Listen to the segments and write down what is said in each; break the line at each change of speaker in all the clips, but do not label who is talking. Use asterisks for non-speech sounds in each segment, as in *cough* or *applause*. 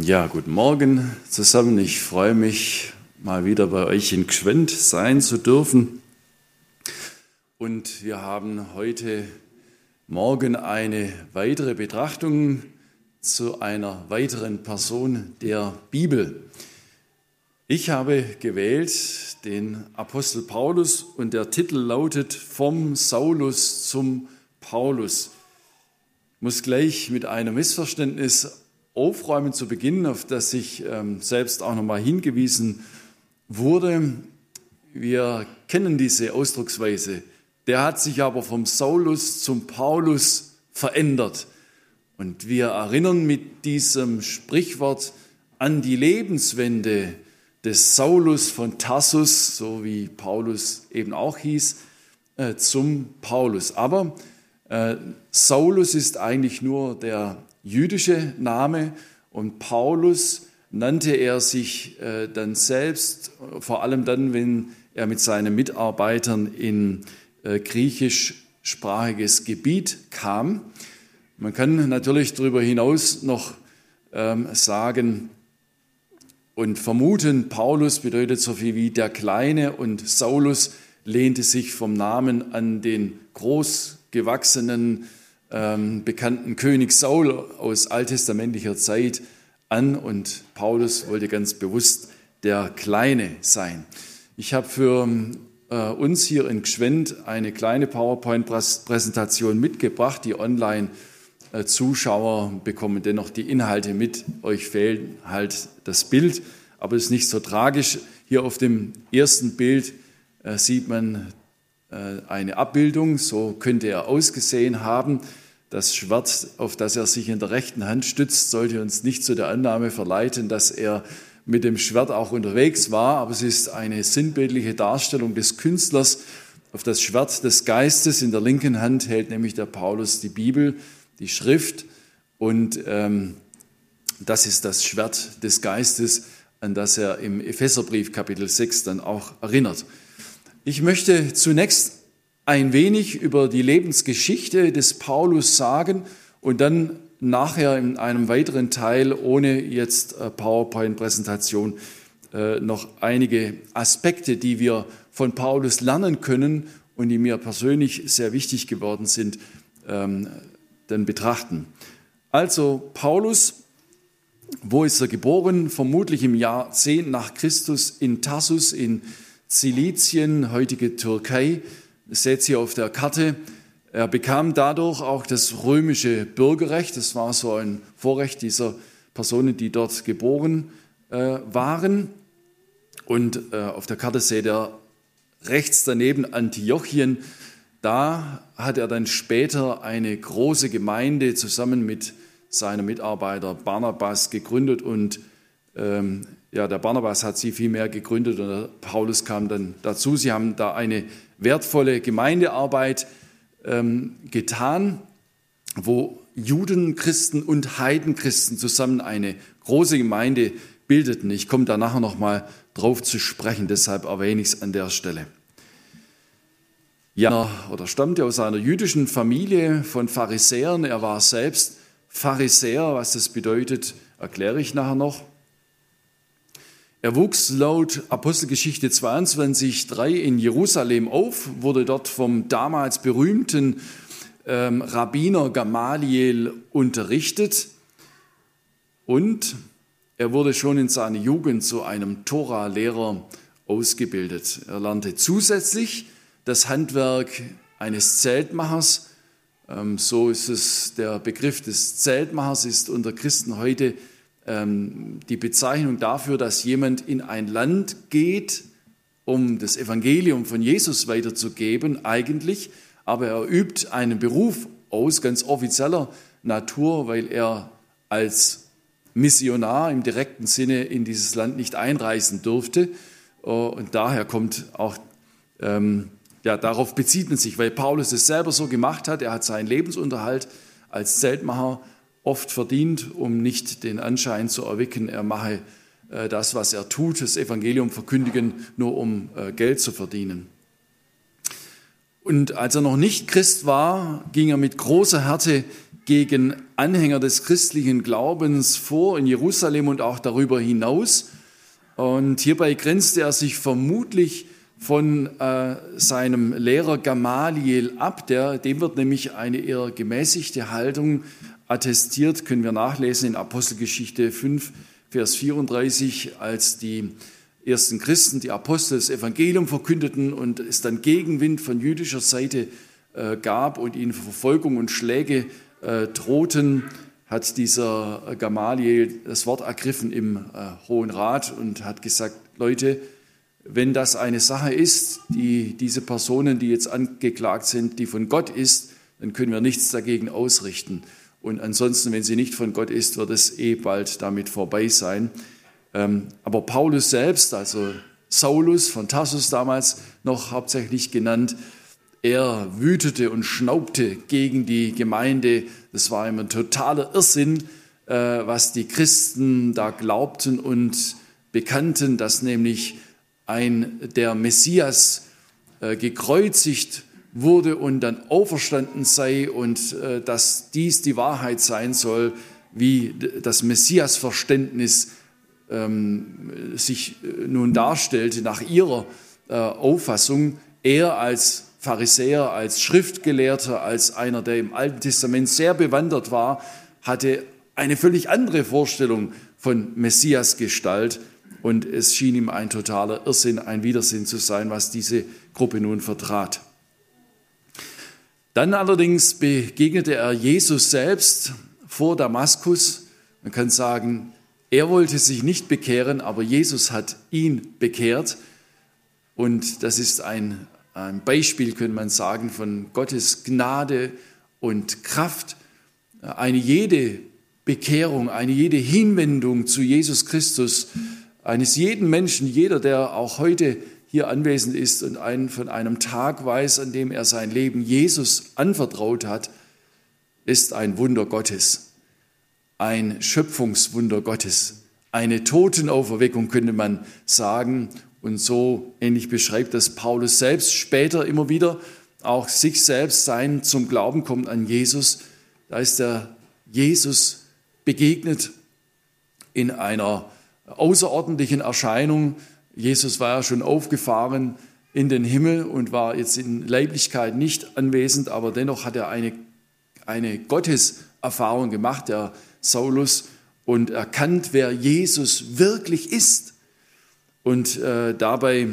Ja, guten Morgen zusammen. Ich freue mich, mal wieder bei euch in Gschwend sein zu dürfen. Und wir haben heute Morgen eine weitere Betrachtung zu einer weiteren Person der Bibel. Ich habe gewählt den Apostel Paulus und der Titel lautet Vom Saulus zum Paulus. Ich muss gleich mit einem Missverständnis aufräumen zu Beginn, auf das ich ähm, selbst auch nochmal hingewiesen wurde. Wir kennen diese Ausdrucksweise. Der hat sich aber vom Saulus zum Paulus verändert. Und wir erinnern mit diesem Sprichwort an die Lebenswende des Saulus von Tassus, so wie Paulus eben auch hieß, äh, zum Paulus. Aber äh, Saulus ist eigentlich nur der jüdische Name und Paulus nannte er sich äh, dann selbst, vor allem dann, wenn er mit seinen Mitarbeitern in äh, griechischsprachiges Gebiet kam. Man kann natürlich darüber hinaus noch ähm, sagen und vermuten, Paulus bedeutet so viel wie der Kleine und Saulus lehnte sich vom Namen an den großgewachsenen ähm, bekannten König Saul aus alttestamentlicher Zeit an und Paulus wollte ganz bewusst der Kleine sein. Ich habe für äh, uns hier in Gschwend eine kleine PowerPoint-Präsentation mitgebracht. Die Online-Zuschauer bekommen dennoch die Inhalte mit. Euch fehlt halt das Bild, aber es ist nicht so tragisch. Hier auf dem ersten Bild äh, sieht man äh, eine Abbildung, so könnte er ausgesehen haben. Das Schwert, auf das er sich in der rechten Hand stützt, sollte uns nicht zu der Annahme verleiten, dass er mit dem Schwert auch unterwegs war, aber es ist eine sinnbildliche Darstellung des Künstlers. Auf das Schwert des Geistes in der linken Hand hält nämlich der Paulus die Bibel, die Schrift und ähm, das ist das Schwert des Geistes, an das er im Epheserbrief Kapitel 6 dann auch erinnert. Ich möchte zunächst ein wenig über die Lebensgeschichte des Paulus sagen und dann nachher in einem weiteren Teil, ohne jetzt äh, PowerPoint-Präsentation, äh, noch einige Aspekte, die wir von Paulus lernen können und die mir persönlich sehr wichtig geworden sind, ähm, dann betrachten. Also Paulus, wo ist er geboren? Vermutlich im Jahr 10 nach Christus in Tarsus in Silizien, heutige Türkei. Seht ihr auf der Karte. Er bekam dadurch auch das römische Bürgerrecht. Das war so ein Vorrecht dieser Personen, die dort geboren äh, waren. Und äh, auf der Karte seht ihr rechts daneben Antiochien. Da hat er dann später eine große Gemeinde zusammen mit seinem Mitarbeiter Barnabas gegründet und ähm, ja, der Barnabas hat sie vielmehr gegründet und Paulus kam dann dazu. Sie haben da eine wertvolle Gemeindearbeit ähm, getan, wo Juden, Christen und Heidenchristen zusammen eine große Gemeinde bildeten. Ich komme da nachher nochmal drauf zu sprechen, deshalb erwähne ich es an der Stelle. Ja, oder stammte aus einer jüdischen Familie von Pharisäern. Er war selbst Pharisäer. Was das bedeutet, erkläre ich nachher noch. Er wuchs laut Apostelgeschichte 22,3 in Jerusalem auf, wurde dort vom damals berühmten ähm, Rabbiner Gamaliel unterrichtet und er wurde schon in seiner Jugend zu einem Tora-Lehrer ausgebildet. Er lernte zusätzlich das Handwerk eines Zeltmachers. Ähm, so ist es, der Begriff des Zeltmachers ist unter Christen heute die Bezeichnung dafür, dass jemand in ein Land geht, um das Evangelium von Jesus weiterzugeben, eigentlich, aber er übt einen Beruf aus, ganz offizieller Natur, weil er als Missionar im direkten Sinne in dieses Land nicht einreisen durfte. Äh, und daher kommt auch, ähm, ja, darauf bezieht man sich, weil Paulus es selber so gemacht hat. Er hat seinen Lebensunterhalt als Zeltmacher oft verdient, um nicht den Anschein zu erwecken, er mache äh, das, was er tut, das Evangelium verkündigen, nur um äh, Geld zu verdienen. Und als er noch nicht Christ war, ging er mit großer Härte gegen Anhänger des christlichen Glaubens vor in Jerusalem und auch darüber hinaus. Und hierbei grenzte er sich vermutlich von äh, seinem Lehrer Gamaliel ab. Der, dem wird nämlich eine eher gemäßigte Haltung attestiert, können wir nachlesen in Apostelgeschichte 5, Vers 34, als die ersten Christen, die Apostel, das Evangelium verkündeten und es dann Gegenwind von jüdischer Seite äh, gab und ihnen Verfolgung und Schläge äh, drohten, hat dieser Gamaliel das Wort ergriffen im äh, Hohen Rat und hat gesagt, Leute, wenn das eine Sache ist, die diese Personen, die jetzt angeklagt sind, die von Gott ist, dann können wir nichts dagegen ausrichten. Und ansonsten, wenn sie nicht von Gott ist, wird es eh bald damit vorbei sein. Ähm, aber Paulus selbst, also Saulus von Tarsus damals noch hauptsächlich genannt, er wütete und schnaubte gegen die Gemeinde. Das war ihm ein totaler Irrsinn, äh, was die Christen da glaubten und bekannten, dass nämlich ein der Messias äh, gekreuzigt wurde und dann auferstanden sei und äh, dass dies die Wahrheit sein soll, wie das Messias-Verständnis ähm, sich äh, nun darstellte nach ihrer Auffassung. Er als Pharisäer, als Schriftgelehrter, als einer, der im Alten Testament sehr bewandert war, hatte eine völlig andere Vorstellung von Messias-Gestalt und es schien ihm ein totaler Irrsinn, ein Widersinn zu sein, was diese Gruppe nun vertrat. Dann allerdings begegnete er Jesus selbst vor Damaskus. Man kann sagen, er wollte sich nicht bekehren, aber Jesus hat ihn bekehrt. Und das ist ein, ein Beispiel, könnte man sagen, von Gottes Gnade und Kraft. Eine jede Bekehrung, eine jede Hinwendung zu Jesus Christus eines jeden Menschen, jeder, der auch heute hier anwesend ist und einen von einem Tag weiß, an dem er sein Leben Jesus anvertraut hat, ist ein Wunder Gottes, ein Schöpfungswunder Gottes, eine Totenauferweckung könnte man sagen. Und so ähnlich beschreibt das Paulus selbst später immer wieder, auch sich selbst sein zum Glauben kommt an Jesus. Da ist der Jesus begegnet in einer außerordentlichen Erscheinung. Jesus war ja schon aufgefahren in den Himmel und war jetzt in Leiblichkeit nicht anwesend, aber dennoch hat er eine, eine Gotteserfahrung gemacht, der Saulus, und erkannt, wer Jesus wirklich ist. Und äh, dabei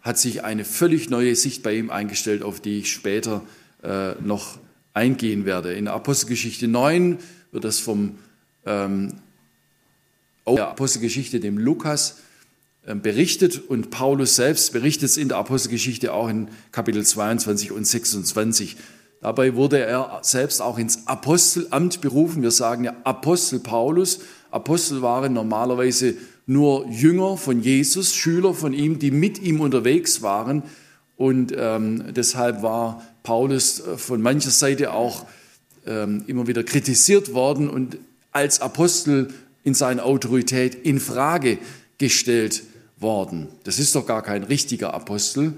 hat sich eine völlig neue Sicht bei ihm eingestellt, auf die ich später äh, noch eingehen werde. In Apostelgeschichte 9 wird das vom ähm, der Apostelgeschichte dem Lukas berichtet und Paulus selbst berichtet es in der Apostelgeschichte auch in Kapitel 22 und 26. Dabei wurde er selbst auch ins Apostelamt berufen. Wir sagen ja Apostel Paulus. Apostel waren normalerweise nur Jünger von Jesus, Schüler von ihm, die mit ihm unterwegs waren. Und ähm, deshalb war Paulus äh, von mancher Seite auch ähm, immer wieder kritisiert worden und als Apostel in seiner Autorität in Frage gestellt worden. Das ist doch gar kein richtiger Apostel,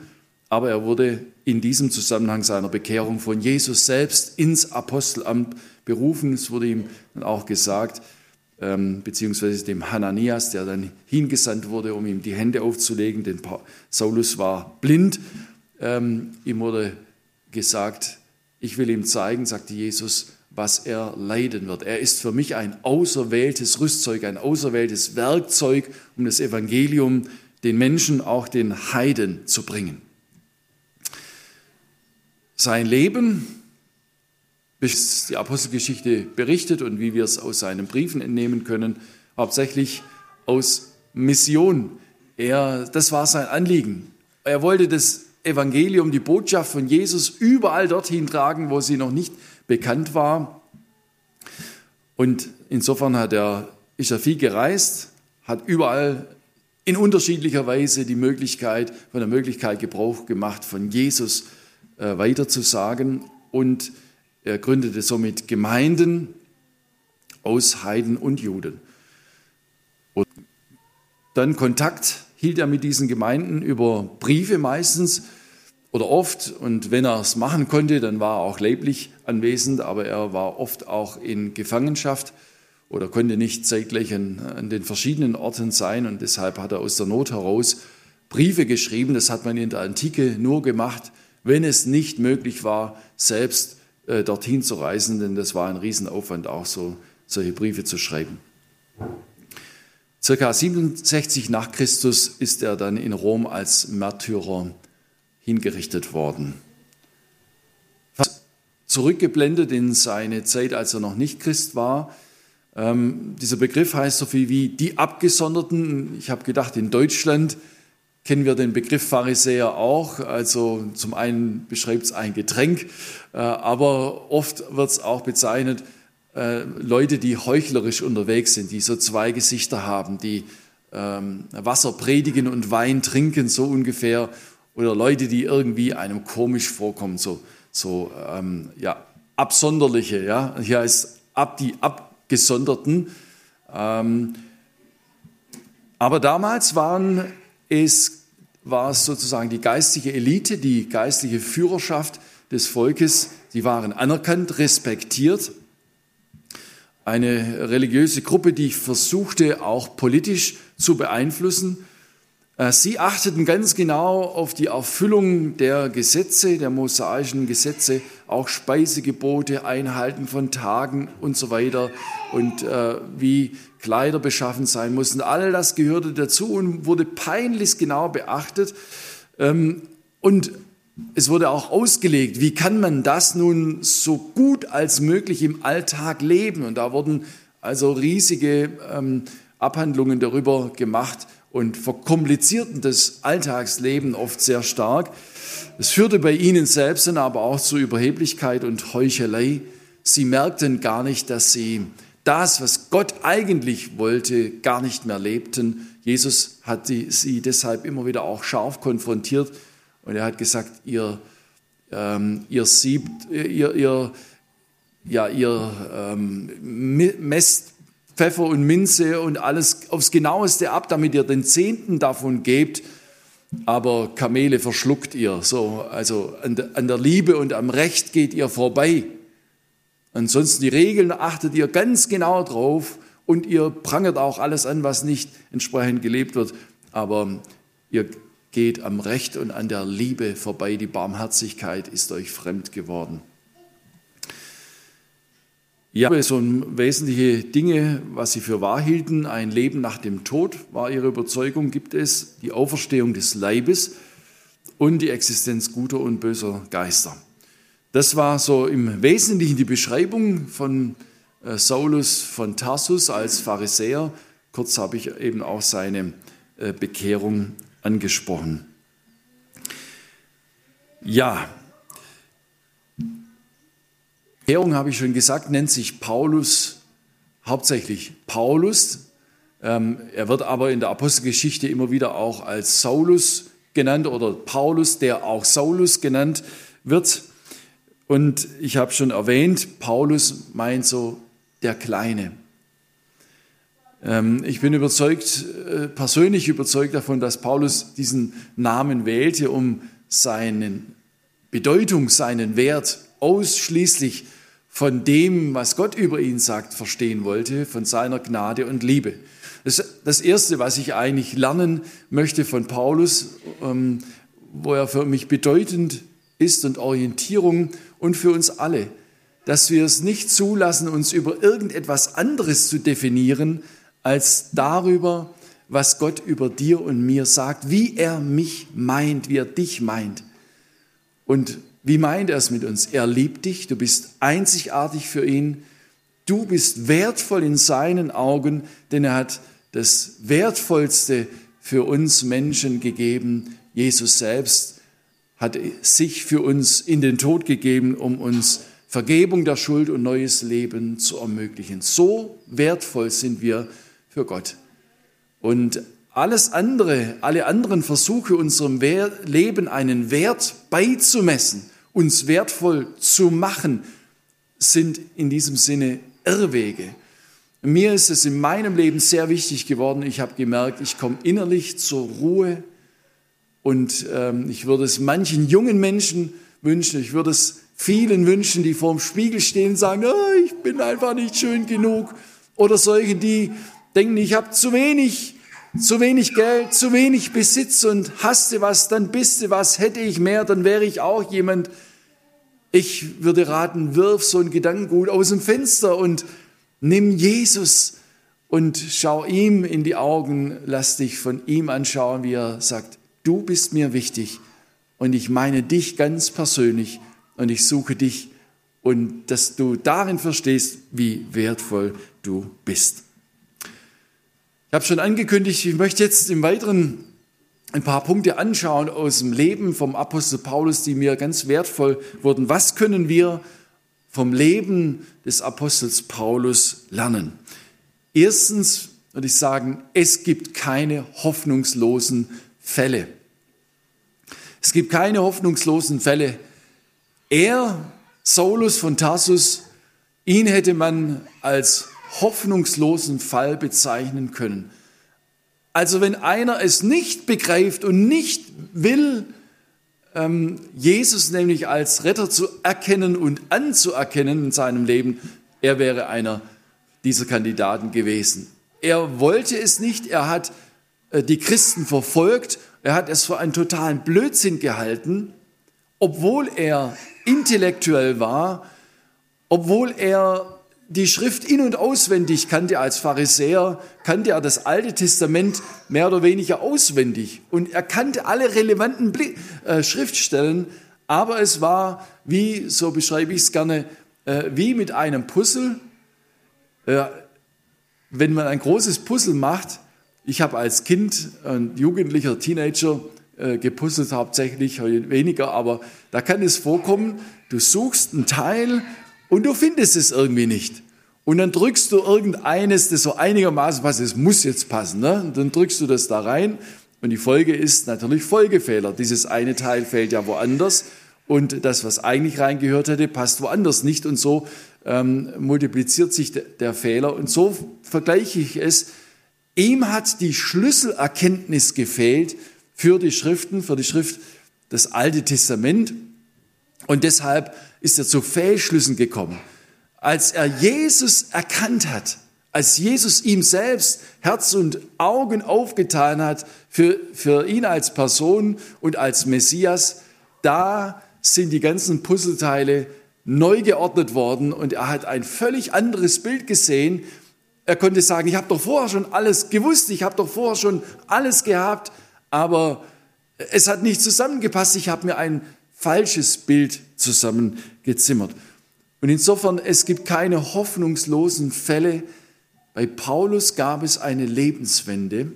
aber er wurde in diesem Zusammenhang seiner Bekehrung von Jesus selbst ins Apostelamt berufen. Es wurde ihm dann auch gesagt, ähm, beziehungsweise dem Hananias, der dann hingesandt wurde, um ihm die Hände aufzulegen, denn Saulus war blind. Ähm, ihm wurde gesagt, ich will ihm zeigen, sagte Jesus, was er leiden wird. Er ist für mich ein auserwähltes Rüstzeug, ein auserwähltes Werkzeug, um das Evangelium den Menschen, auch den Heiden zu bringen. Sein Leben, bis die Apostelgeschichte berichtet und wie wir es aus seinen Briefen entnehmen können, hauptsächlich aus Mission. Er, das war sein Anliegen. Er wollte das Evangelium, die Botschaft von Jesus überall dorthin tragen, wo sie noch nicht bekannt war. Und insofern hat er, ist er viel gereist, hat überall in unterschiedlicher Weise die Möglichkeit, von der Möglichkeit Gebrauch gemacht, von Jesus äh, weiterzusagen und er gründete somit Gemeinden aus Heiden und Juden. Und dann Kontakt hielt er mit diesen Gemeinden über Briefe meistens oder oft, und wenn er es machen konnte, dann war er auch leiblich anwesend, aber er war oft auch in Gefangenschaft oder konnte nicht zeitgleich an, an den verschiedenen Orten sein und deshalb hat er aus der Not heraus Briefe geschrieben. Das hat man in der Antike nur gemacht, wenn es nicht möglich war, selbst äh, dorthin zu reisen, denn das war ein Riesenaufwand, auch so solche Briefe zu schreiben. Circa 67 nach Christus ist er dann in Rom als Märtyrer hingerichtet worden. Zurückgeblendet in seine Zeit, als er noch nicht Christ war. Ähm, dieser Begriff heißt so viel wie die Abgesonderten. Ich habe gedacht, in Deutschland kennen wir den Begriff Pharisäer auch. Also zum einen beschreibt es ein Getränk, äh, aber oft wird es auch bezeichnet, äh, Leute, die heuchlerisch unterwegs sind, die so zwei Gesichter haben, die ähm, Wasser predigen und Wein trinken, so ungefähr. Oder Leute, die irgendwie einem komisch vorkommen, so, so ähm, ja, absonderliche. Ja? Hier heißt ab, die Abgesonderten. Ähm, aber damals waren es war es sozusagen die geistliche Elite, die geistliche Führerschaft des Volkes. Sie waren anerkannt, respektiert. Eine religiöse Gruppe, die versuchte auch politisch zu beeinflussen. Äh, sie achteten ganz genau auf die Erfüllung der Gesetze, der mosaischen Gesetze, auch Speisegebote, Einhalten von Tagen und so weiter und äh, wie Kleider beschaffen sein mussten. All das gehörte dazu und wurde peinlichst genau beachtet. Ähm, und es wurde auch ausgelegt, wie kann man das nun so gut als möglich im Alltag leben. Und da wurden also riesige ähm, Abhandlungen darüber gemacht, und verkomplizierten das Alltagsleben oft sehr stark. Es führte bei ihnen selbst dann aber auch zu Überheblichkeit und Heuchelei. Sie merkten gar nicht, dass sie das, was Gott eigentlich wollte, gar nicht mehr lebten. Jesus hat sie deshalb immer wieder auch scharf konfrontiert und er hat gesagt, ihr, ähm, ihr siebt, ihr, ihr, ja, ihr ähm, messt Pfeffer und Minze und alles aufs genaueste ab, damit ihr den Zehnten davon gebt. Aber Kamele verschluckt ihr. So, also an der, Liebe und am Recht geht ihr vorbei. Ansonsten die Regeln achtet ihr ganz genau drauf und ihr prangert auch alles an, was nicht entsprechend gelebt wird. Aber ihr geht am Recht und an der Liebe vorbei. Die Barmherzigkeit ist euch fremd geworden. Ja, so wesentliche Dinge, was sie für wahr hielten. Ein Leben nach dem Tod war ihre Überzeugung, gibt es die Auferstehung des Leibes und die Existenz guter und böser Geister. Das war so im Wesentlichen die Beschreibung von äh, Saulus von Tarsus als Pharisäer. Kurz habe ich eben auch seine äh, Bekehrung angesprochen. Ja, Bekehrung, habe ich schon gesagt, nennt sich Paulus hauptsächlich Paulus. Ähm, er wird aber in der Apostelgeschichte immer wieder auch als Saulus genannt oder Paulus, der auch Saulus genannt wird. Und ich habe schon erwähnt, Paulus meint so der Kleine. Ähm, ich bin überzeugt, äh, persönlich überzeugt davon, dass Paulus diesen Namen wählte, um seine Bedeutung, seinen Wert ausschließlich von dem, was Gott über ihn sagt, verstehen wollte, von seiner Gnade und Liebe. Das, das Erste, was ich eigentlich lernen möchte von Paulus, ähm, wo er für mich bedeutend ist und Orientierung und für uns alle, dass wir es nicht zulassen, uns über irgendetwas anderes zu definieren, als darüber, was Gott über dir und mir sagt, wie er mich meint, wie er dich meint. Und wie meint er es mit uns? Er liebt dich, du bist einzigartig für ihn, du bist wertvoll in seinen Augen, denn er hat das Wertvollste für uns Menschen gegeben. Jesus selbst hat sich für uns in den Tod gegeben, um uns Vergebung der Schuld und neues Leben zu ermöglichen. So wertvoll sind wir für Gott. Und alles andere, alle anderen Versuche, unserem Leben einen Wert beizumessen, uns wertvoll zu machen, sind in diesem Sinne Irrwege. Mir ist es in meinem Leben sehr wichtig geworden. Ich habe gemerkt, ich komme innerlich zur Ruhe Und ähm, ich würde es manchen jungen Menschen wünschen, ich würde es vielen wünschen, die vorm Spiegel stehen und sagen, oh, ich bin einfach nicht schön genug. Oder solche, die denken, ich habe zu wenig, zu wenig Geld, zu wenig Besitz und hast du was, dann bist du was, hätte ich mehr, dann wäre ich auch jemand. Ich würde raten, wirf so ein Gedankengut aus dem Fenster und nimm Jesus und schau ihm in die Augen, lass dich von ihm anschauen, wie er sagt, du bist mir wichtig und ich meine dich ganz persönlich und ich suche dich und dass du darin verstehst, wie wertvoll du bist. Ich habe schon angekündigt, ich möchte jetzt im Weiteren ein paar Punkte anschauen aus dem Leben vom Apostel Paulus, die mir ganz wertvoll wurden. Was können wir vom Leben des Apostels Paulus lernen? Erstens würde ich sagen, es gibt keine hoffnungslosen Fälle. Es gibt keine hoffnungslosen Fälle. Er, Saulus von Tarsus, ihn hätte man als hoffnungslosen Fall bezeichnen können. Also wenn einer es nicht begreift und nicht will, ähm, Jesus nämlich als Retter zu erkennen und anzuerkennen in seinem Leben, er wäre einer dieser Kandidaten gewesen. Er wollte es nicht, er hat äh, die Christen verfolgt, er hat es für einen totalen Blödsinn gehalten, obwohl er intellektuell war, obwohl er die Schrift in und auswendig kannte als Pharisäer, kannte er das Alte Testament mehr oder weniger auswendig und er kannte alle relevanten äh, Schriftstellen, aber es war, wie, so beschreibe ich es gerne, äh, wie mit einem Puzzle. Äh, wenn man ein großes Puzzle macht, ich habe als Kind und Jugendlicher, Teenager gepuzzelt hauptsächlich, weniger, aber da kann es vorkommen, du suchst ein Teil und du findest es irgendwie nicht. Und dann drückst du irgendeines, das so einigermaßen passt, es muss jetzt passen, ne? Und dann drückst du das da rein und die Folge ist natürlich Folgefehler. Dieses eine Teil fällt ja woanders und das, was eigentlich reingehört hätte, passt woanders nicht und so ähm, multipliziert sich de, der Fehler und so vergleiche ich es. Ihm hat die Schlüsselerkenntnis gefehlt für die Schriften, für die Schrift, das Alte Testament und deshalb ist er zu Fehlschlüssen gekommen. Als er Jesus erkannt hat, als Jesus ihm selbst Herz und Augen aufgetan hat für, für ihn als Person und als Messias, da sind die ganzen Puzzleteile neu geordnet worden und er hat ein völlig anderes Bild gesehen. Er konnte sagen, ich habe doch vorher schon alles gewusst, ich habe doch vorher schon alles gehabt, aber es hat nicht zusammengepasst, ich habe mir ein falsches Bild zusammengezimmert. Und insofern, es gibt keine hoffnungslosen Fälle. Bei Paulus gab es eine Lebenswende.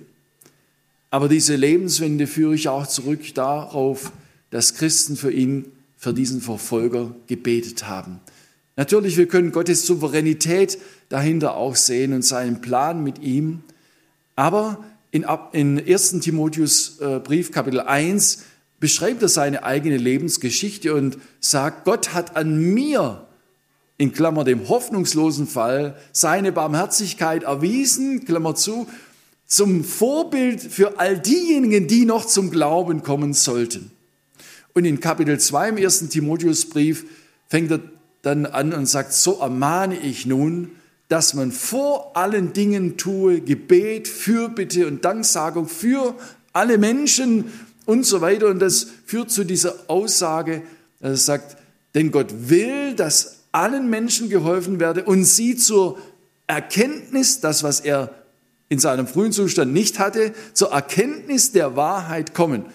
Aber diese Lebenswende führe ich auch zurück darauf, dass Christen für ihn, für diesen Verfolger gebetet haben. Natürlich, wir können Gottes Souveränität dahinter auch sehen und seinen Plan mit ihm. Aber in, in 1. Timotheus äh, Brief Kapitel 1 beschreibt er seine eigene Lebensgeschichte und sagt, Gott hat an mir, in Klammer dem hoffnungslosen Fall, seine Barmherzigkeit erwiesen, Klammer zu, zum Vorbild für all diejenigen, die noch zum Glauben kommen sollten. Und in Kapitel 2 im ersten Timotheusbrief fängt er dann an und sagt, so ermahne ich nun, dass man vor allen Dingen tue Gebet, Fürbitte und Danksagung für alle Menschen und so weiter. Und das führt zu dieser Aussage, dass er sagt, denn Gott will, dass allen Menschen geholfen werde und sie zur Erkenntnis, das was er in seinem frühen Zustand nicht hatte, zur Erkenntnis der Wahrheit kommen.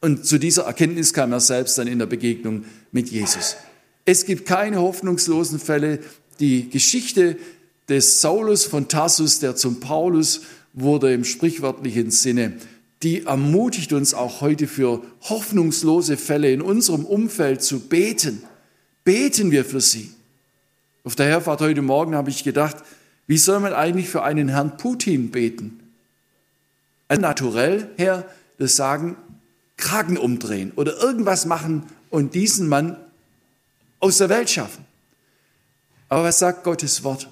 Und zu dieser Erkenntnis kam er selbst dann in der Begegnung mit Jesus. Es gibt keine hoffnungslosen Fälle. Die Geschichte des Saulus von Tarsus, der zum Paulus wurde im sprichwörtlichen Sinne, die ermutigt uns auch heute für hoffnungslose Fälle in unserem Umfeld zu beten. Beten wir für sie. Auf der Herfahrt heute Morgen habe ich gedacht, wie soll man eigentlich für einen Herrn Putin beten? Ein Naturell her, das sagen, Kragen umdrehen oder irgendwas machen und diesen Mann aus der Welt schaffen. Aber was sagt Gottes Wort?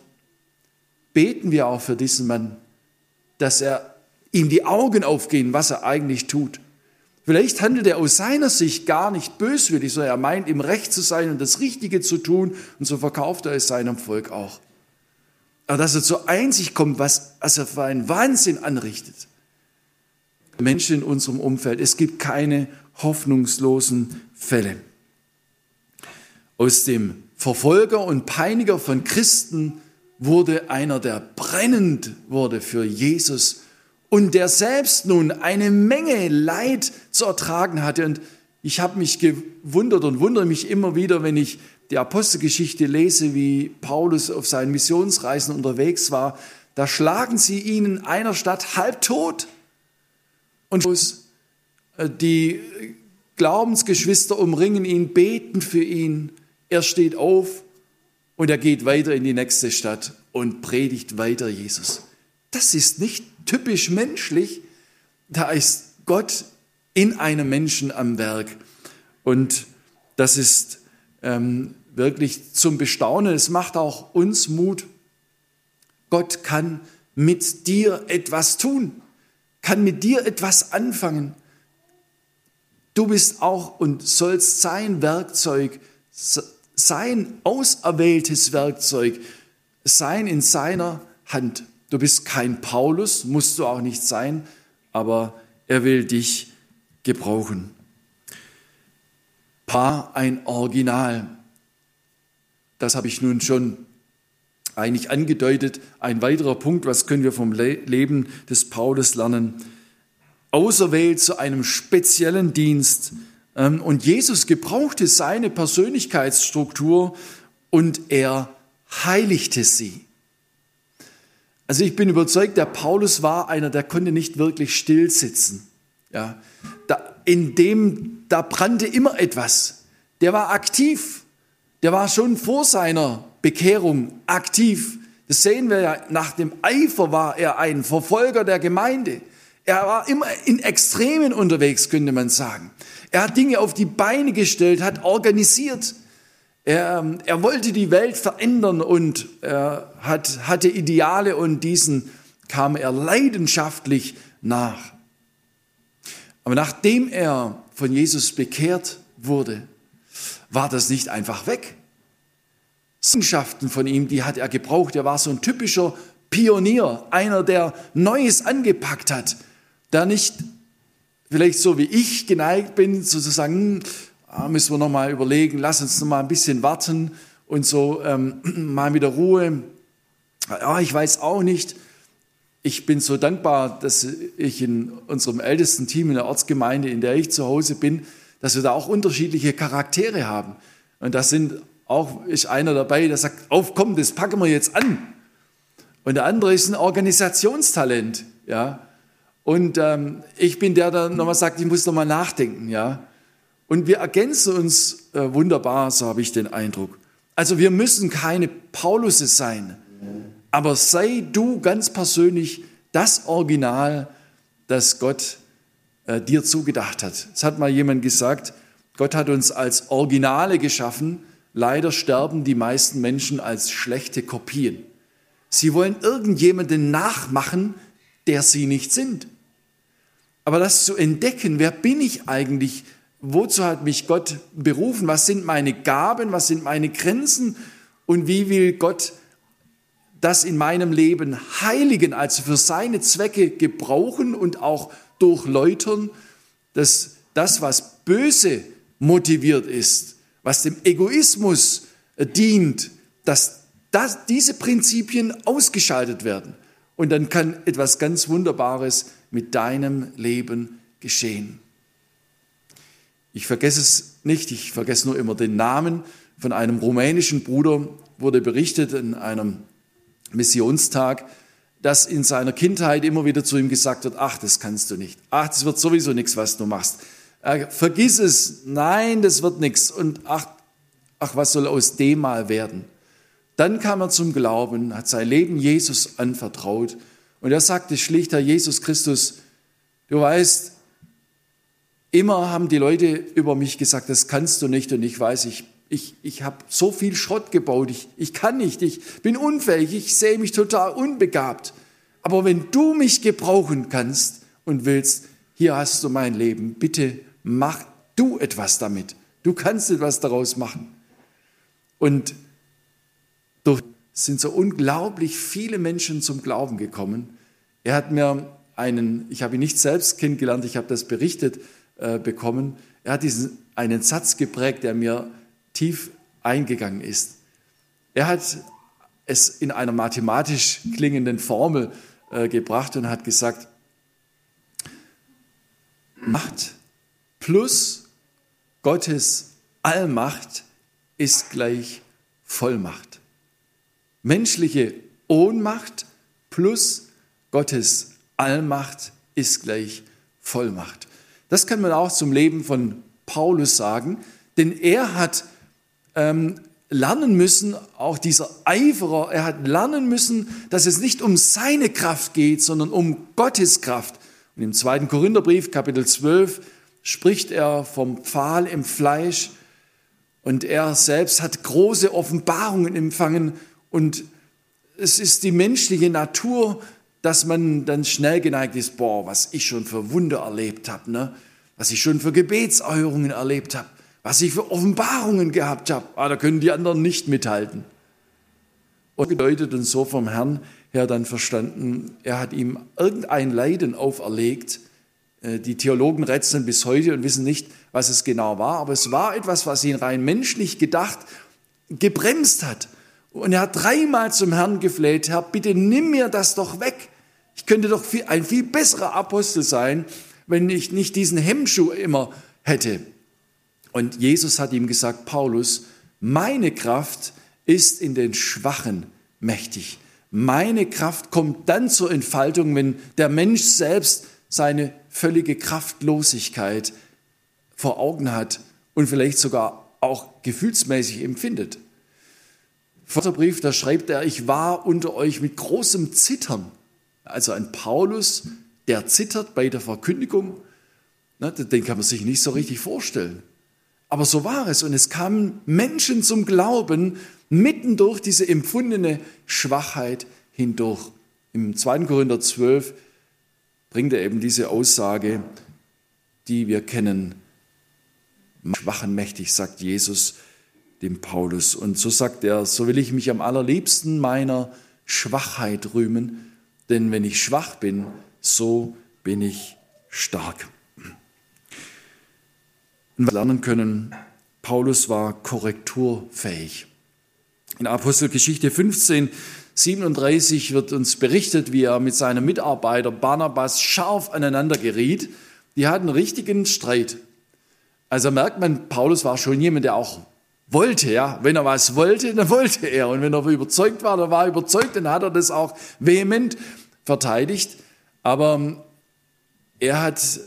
Beten wir auch für diesen Mann, dass er ihm die Augen aufgehen, was er eigentlich tut. Vielleicht handelt er aus seiner Sicht gar nicht böswillig, sondern er meint, im Recht zu sein und das Richtige zu tun. Und so verkauft er es seinem Volk auch. Aber dass er zur Einsicht kommt, was, was er für einen Wahnsinn anrichtet. Menschen in unserem Umfeld, es gibt keine hoffnungslosen Fälle. Aus dem Verfolger und Peiniger von Christen wurde einer, der brennend wurde für Jesus und der selbst nun eine Menge Leid zu ertragen hatte. Und ich habe mich gewundert und wundere mich immer wieder, wenn ich die Apostelgeschichte lese, wie Paulus auf seinen Missionsreisen unterwegs war. Da schlagen sie ihn in einer Stadt halbtot. Und äh, die Glaubensgeschwister umringen ihn, beten für ihn. Er steht auf und er geht weiter in die nächste Stadt und predigt weiter Jesus. Das ist nicht typisch menschlich. Da ist Gott in einem Menschen am Werk. Und das ist ähm, wirklich zum Bestaunen. Es macht auch uns Mut. Gott kann mit dir etwas tun, kann mit dir etwas anfangen. Du bist auch und sollst sein Werkzeug, sein auserwähltes Werkzeug sein in seiner Hand. Du bist kein Paulus, musst du auch nicht sein, aber er will dich gebrauchen. Paar ein Original. Das habe ich nun schon eigentlich angedeutet. Ein weiterer Punkt, was können wir vom Leben des Paulus lernen? Auserwählt zu einem speziellen Dienst. Ähm, und Jesus gebrauchte seine Persönlichkeitsstruktur und er heiligte sie. Also ich bin überzeugt, der Paulus war einer, der konnte nicht wirklich still sitzen. Ja, da, in dem, da brannte immer etwas. Der war aktiv. Der war schon vor seiner Bekehrung aktiv. Das sehen wir ja, nach dem Eifer war er ein Verfolger der Gemeinde. Er war immer in Extremen unterwegs, könnte man sagen. Er hat Dinge auf die Beine gestellt, hat organisiert. Er, ähm, er wollte die Welt verändern und er hat, hatte Ideale und diesen kam er leidenschaftlich nach. Aber nachdem er von Jesus bekehrt wurde, war das nicht einfach weg. Eigenschaften von ihm, die hat er gebraucht. Er war so ein typischer Pionier, einer, der Neues angepackt hat, der nicht vielleicht so wie ich geneigt bin, sozusagen, ah, müssen wir noch mal überlegen, lass uns noch mal ein bisschen warten und so ähm, *clears throat* mal wieder Ruhe. Ja, ich weiß auch nicht. Ich bin so dankbar, dass ich in unserem ältesten Team in der Ortsgemeinde, in der ich zu Hause bin, dass wir da auch unterschiedliche Charaktere haben. Und da sind auch ist einer dabei, der sagt, auf, komm, das packen wir jetzt an. Und der andere ist ein Organisationstalent, ja. Und ähm, ich bin der, der nochmal sagt, ich muss nochmal nachdenken, ja. Und wir ergänzen uns äh, wunderbar, so habe ich den Eindruck. Also wir müssen keine Paulusse sein, aber sei du ganz persönlich das Original, das Gott äh, dir zugedacht hat. Es hat mal jemand gesagt, Gott hat uns als Originale geschaffen. Leider sterben die meisten Menschen als schlechte Kopien. Sie wollen irgendjemanden nachmachen, der sie nicht sind. Aber das zu entdecken, wer bin ich eigentlich, wozu hat mich Gott berufen, was sind meine Gaben, was sind meine Grenzen und wie will Gott das in meinem Leben heiligen, also für seine Zwecke gebrauchen und auch durchläutern, dass das, was böse motiviert ist, was dem Egoismus dient, dass das, diese Prinzipien ausgeschaltet werden. Und dann kann etwas ganz Wunderbares mit deinem Leben geschehen. Ich vergesse es nicht, ich vergesse nur immer den Namen von einem rumänischen Bruder, wurde berichtet in einem Missionstag, dass in seiner Kindheit immer wieder zu ihm gesagt wird, ach, das kannst du nicht. Ach, das wird sowieso nichts, was du machst. Vergiss es. Nein, das wird nichts. Und ach, ach, was soll aus dem mal werden? Dann kam er zum Glauben, hat sein Leben Jesus anvertraut. Und er sagte schlicht, Herr Jesus Christus, du weißt, Immer haben die Leute über mich gesagt, das kannst du nicht und ich weiß, ich, ich, ich habe so viel Schrott gebaut, ich, ich kann nicht, ich bin unfähig, ich sehe mich total unbegabt. Aber wenn du mich gebrauchen kannst und willst, hier hast du mein Leben, bitte mach du etwas damit. Du kannst etwas daraus machen. Und durch sind so unglaublich viele Menschen zum Glauben gekommen. Er hat mir einen, ich habe ihn nicht selbst kennengelernt, ich habe das berichtet äh, bekommen. Er hat diesen einen Satz geprägt, der mir tief eingegangen ist. Er hat es in einer mathematisch klingenden Formel äh, gebracht und hat gesagt, Macht plus Gottes Allmacht ist gleich Vollmacht. Menschliche Ohnmacht plus Gottes Allmacht ist gleich Vollmacht. Das kann man auch zum Leben von Paulus sagen, denn er hat ähm, lernen müssen, auch dieser Eiferer, er hat lernen müssen, dass es nicht um seine Kraft geht, sondern um Gottes Kraft. Und im zweiten Korintherbrief, Kapitel 12, spricht er vom Pfahl im Fleisch und er selbst hat große Offenbarungen empfangen und es ist die menschliche Natur, dass man dann schnell geneigt ist, boah, was ich schon für Wunder erlebt habe, ne? was ich schon für Gebetserhörungen erlebt habe was ich für Offenbarungen gehabt habe. Ah, da können die anderen nicht mithalten. Und bedeutet und so vom Herrn her dann verstanden, er hat ihm irgendein Leiden auferlegt. Äh, die Theologen rätseln bis heute und wissen nicht, was es genau war, aber es war etwas, was ihn rein menschlich gedacht gebremst hat. Und er hat dreimal zum Herrn gefleht, Herr, bitte nimm mir das doch weg. Ich könnte doch ein viel besserer Apostel sein, wenn ich nicht diesen Hemmschuh immer hätte. Und Jesus hat ihm gesagt, Paulus, meine Kraft ist in den Schwachen mächtig. Meine Kraft kommt dann zur Entfaltung, wenn der Mensch selbst seine völlige Kraftlosigkeit vor Augen hat und vielleicht sogar auch gefühlsmäßig empfindet. Vaterbrief, da schreibt er, ich war unter euch mit großem Zittern. Also ein Paulus, der zittert bei der Verkündigung, ne, den kann man sich nicht so richtig vorstellen. Aber so war es. Und es kamen Menschen zum Glauben mitten durch diese empfundene Schwachheit hindurch. Im 2. Korinther 12 bringt er eben diese Aussage, die wir kennen. Schwachen mächtig, sagt Jesus dem Paulus. Und so sagt er, so will ich mich am allerliebsten meiner Schwachheit rühmen, denn wenn ich schwach bin, so bin ich stark lernen können, Paulus war korrekturfähig. In Apostelgeschichte 15, 37 wird uns berichtet, wie er mit seinem Mitarbeiter Barnabas scharf aneinander geriet. Die hatten richtigen Streit. Also merkt man, Paulus war schon jemand, der auch wollte, ja. Wenn er was wollte, dann wollte er. Und wenn er überzeugt war, dann war er überzeugt, dann hat er das auch vehement verteidigt. Aber er hat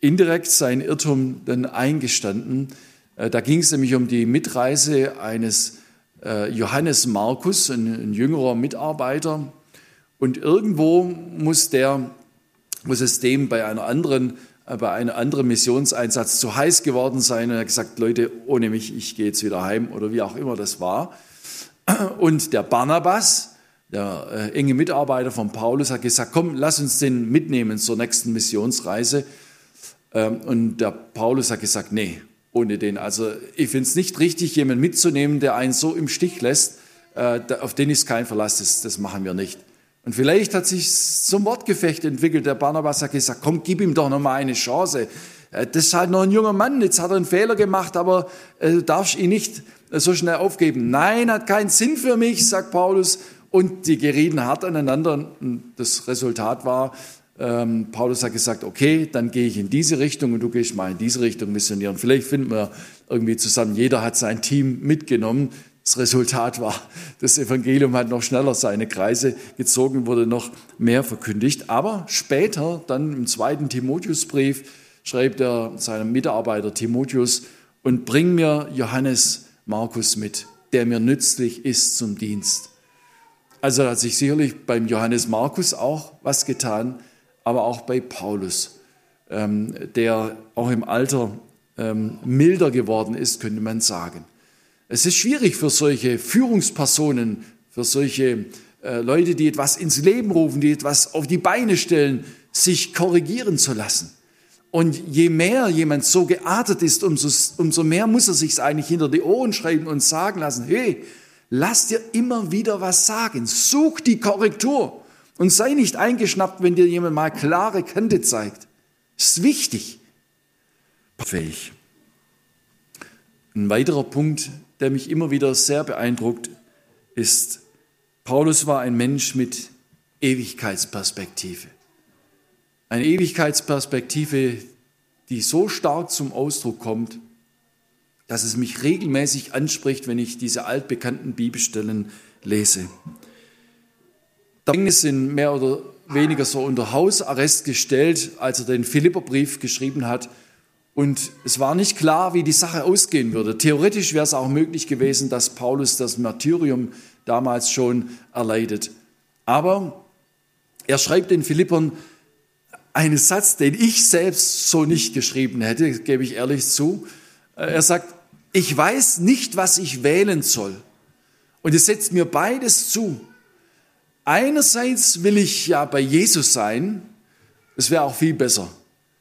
indirekt sein Irrtum dann eingestanden. Äh, da ging es nämlich um die Mitreise eines äh, Johannes Markus, ein, jüngerer Mitarbeiter. Und irgendwo muss, der, muss es dem bei einer anderen bei einem anderen Missionseinsatz zu heiß geworden sein und er hat gesagt, Leute, ohne mich, ich gehe jetzt wieder heim oder wie auch immer das war. Und der Barnabas, der enge Mitarbeiter von Paulus, hat gesagt, komm, lass uns den mitnehmen zur nächsten Missionsreise. Ähm, und der Paulus hat gesagt, nee, ohne den. Also ich finde es nicht richtig, jemanden mitzunehmen, der einen so im Stich lässt, äh, auf den ist kein Verlass, das, das machen wir nicht. Und vielleicht hat sich zum Wortgefecht entwickelt. Der Barnabas hat gesagt, komm, gib ihm doch noch mal eine Chance. Äh, das ist halt noch ein junger Mann, jetzt hat er einen Fehler gemacht, aber äh, du darfst ihn nicht so schnell aufgeben. Nein, hat keinen Sinn für mich, sagt Paulus. Und die gerieten hart aneinander. Das Resultat war, ähm, Paulus hat gesagt, okay, dann gehe ich in diese Richtung und du gehst mal in diese Richtung missionieren. Vielleicht finden wir irgendwie zusammen, jeder hat sein Team mitgenommen. Das Resultat war, das Evangelium hat noch schneller seine Kreise gezogen, wurde noch mehr verkündigt. Aber später, dann im zweiten Timotheusbrief, schreibt er seinem Mitarbeiter Timotheus, und bring mir Johannes Markus mit, der mir nützlich ist zum Dienst. Also hat sich sicherlich beim Johannes Markus auch was getan, aber auch bei Paulus, ähm, der auch im Alter ähm, milder geworden ist, könnte man sagen. Es ist schwierig für solche Führungspersonen, für solche äh, Leute, die etwas ins Leben rufen, die etwas auf die Beine stellen, sich korrigieren zu lassen. Und je mehr jemand so geartet ist, umso, umso mehr muss er sich eigentlich hinter die Ohren schreiben und sagen lassen, hey, lass dir immer wieder was sagen, such die Korrektur und sei nicht eingeschnappt, wenn dir jemand mal klare Kante zeigt. Ist wichtig. Fähig. Ein weiterer Punkt, der mich immer wieder sehr beeindruckt, ist, Paulus war ein Mensch mit Ewigkeitsperspektive. Eine Ewigkeitsperspektive, die so stark zum Ausdruck kommt, dass es mich regelmäßig anspricht, wenn ich diese altbekannten Bibelstellen lese. Der ist in mehr oder weniger so unter Hausarrest gestellt, als er den Philipperbrief geschrieben hat. Und es war nicht klar, wie die Sache ausgehen würde. Theoretisch wäre es auch möglich gewesen, dass Paulus das Martyrium damals schon erleidet. Aber er schreibt den Philippern einen Satz, den ich selbst so nicht geschrieben hätte, gebe ich ehrlich zu. Er sagt, ich weiß nicht, was ich wählen soll. Und es setzt mir beides zu. Einerseits will ich ja bei Jesus sein, das wäre auch viel besser.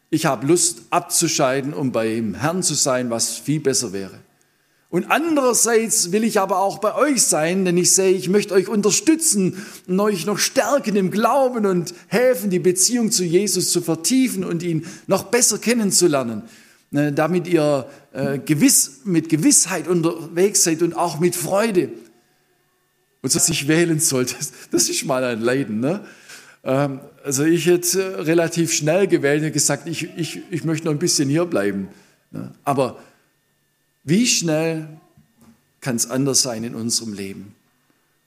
Ich habe Lust abzuscheiden, um beim Herrn zu sein, was viel besser wäre. Und andererseits will ich aber auch bei euch sein, denn ich sehe, ich möchte euch unterstützen und euch noch stärken im Glauben und helfen, die Beziehung zu Jesus zu vertiefen und ihn noch besser kennenzulernen, ne, damit ihr äh, gewiss, mit Gewissheit unterwegs seid und auch mit Freude und so sich wählen sollte, *laughs* das ist mal ein Leiden. Ne? Also ich hätte äh, relativ schnell gewählt und gesagt, ich, ich, ich möchte noch ein bisschen hier bleiben. Ne? Aber wie schnell kann es anders sein in unserem Leben?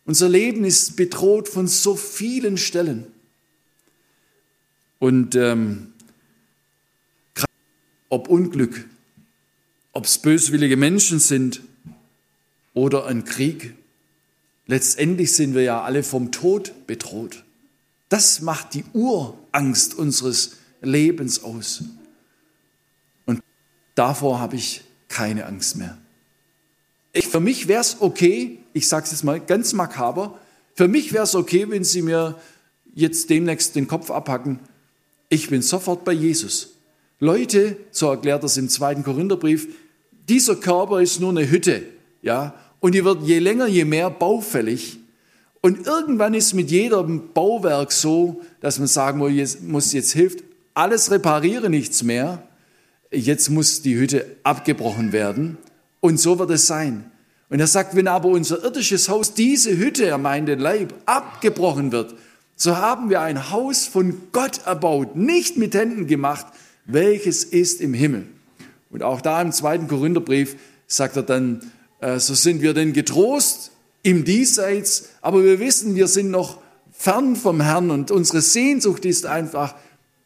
Unser Leben ist bedroht von so vielen Stellen. Und ähm, ob Unglück, ob es böswillige Menschen sind oder ein Krieg, Letztendlich sind wir ja alle vom Tod bedroht. Das macht die Urangst unseres Lebens aus. Und davor habe ich keine Angst mehr. Ich, für mich wäre es okay, ich sage es jetzt mal ganz makaber, für mich wäre es okay, wenn Sie mir jetzt demnächst den Kopf abhacken. Ich bin sofort bei Jesus. Leute, so erklärt das im zweiten Korintherbrief, dieser Körper ist nur eine Hütte, ja, und die wird je länger, je mehr baufällig. Und irgendwann ist mit jedem Bauwerk so, dass man sagen muss, jetzt hilft alles reparieren nichts mehr. Jetzt muss die Hütte abgebrochen werden. Und so wird es sein. Und er sagt, wenn aber unser irdisches Haus, diese Hütte, er meint den Leib, abgebrochen wird, so haben wir ein Haus von Gott erbaut, nicht mit Händen gemacht, welches ist im Himmel. Und auch da im zweiten Korintherbrief sagt er dann, äh, so sind wir denn getrost im Diesseits, aber wir wissen, wir sind noch fern vom Herrn und unsere Sehnsucht ist einfach,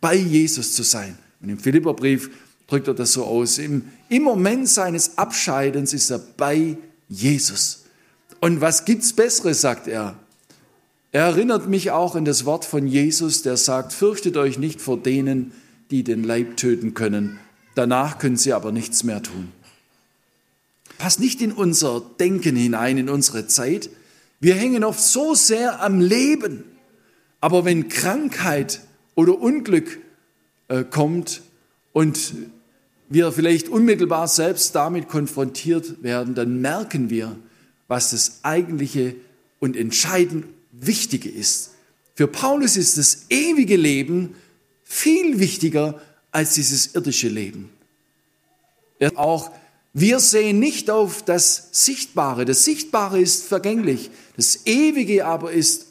bei Jesus zu sein. Und im Philipperbrief drückt er das so aus. Im, Im Moment seines Abscheidens ist er bei Jesus. Und was gibt's Besseres, sagt er. Er erinnert mich auch an das Wort von Jesus, der sagt, fürchtet euch nicht vor denen, die den Leib töten können. Danach können sie aber nichts mehr tun. Passt nicht in unser Denken hinein, in unsere Zeit. Wir hängen oft so sehr am Leben. Aber wenn Krankheit oder Unglück äh, kommt und wir vielleicht unmittelbar selbst damit konfrontiert werden, dann merken wir, was das eigentliche und entscheidend Wichtige ist. Für Paulus ist das ewige Leben viel wichtiger als dieses irdische Leben. Er auch wir sehen nicht auf das Sichtbare. Das Sichtbare ist vergänglich. Das Ewige aber ist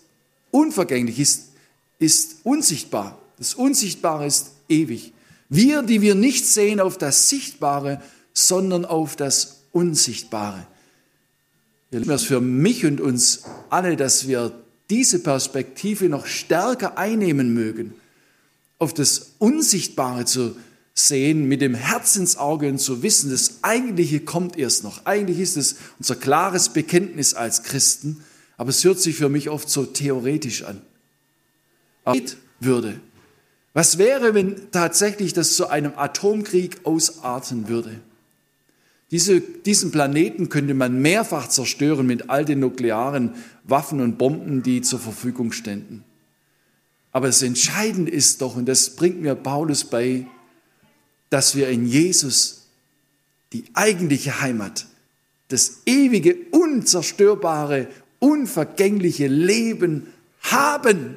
unvergänglich, ist, ist unsichtbar. Das Unsichtbare ist ewig. Wir, die wir nicht sehen auf das Sichtbare, sondern auf das Unsichtbare. Es ist für mich und uns alle, dass wir diese Perspektive noch stärker einnehmen mögen, auf das Unsichtbare zu sehen, mit dem Herzensauge und zu wissen, das Eigentliche kommt erst noch. Eigentlich ist es unser klares Bekenntnis als Christen, aber es hört sich für mich oft so theoretisch an. Aber würde. Was wäre, wenn tatsächlich das zu einem Atomkrieg ausarten würde? Diese, diesen Planeten könnte man mehrfach zerstören mit all den nuklearen Waffen und Bomben, die zur Verfügung ständen. Aber das Entscheidende ist doch, und das bringt mir Paulus bei, dass wir in Jesus die eigentliche Heimat, das ewige, unzerstörbare, unvergängliche Leben haben.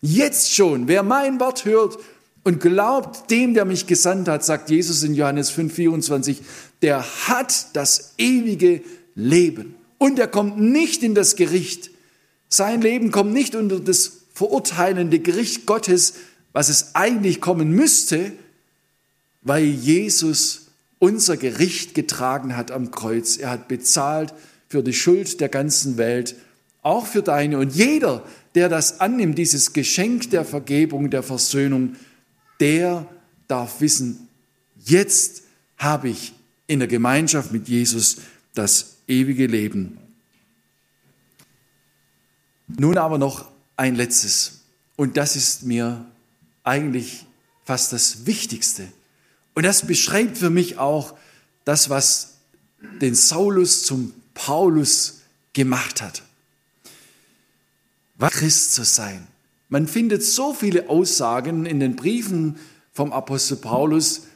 Jetzt schon. Wer mein Wort hört und glaubt dem, der mich gesandt hat, sagt Jesus in Johannes 5,24, der hat das ewige Leben. Und er kommt nicht in das Gericht. Sein Leben kommt nicht unter das verurteilende Gericht Gottes, was es eigentlich kommen müsste, weil Jesus unser Gericht getragen hat am Kreuz. Er hat bezahlt für die Schuld der ganzen Welt, auch für deine. Und jeder, der das annimmt, dieses Geschenk der Vergebung, der Versöhnung, der darf wissen, jetzt habe ich in der Gemeinschaft mit Jesus das ewige Leben. Nun aber noch ein letztes. Und das ist mir eigentlich fast das Wichtigste. Und das beschreibt für mich auch das, was den Saulus zum Paulus gemacht hat. Was Christ zu sein. Man findet so viele Aussagen in den Briefen vom Apostel Paulus,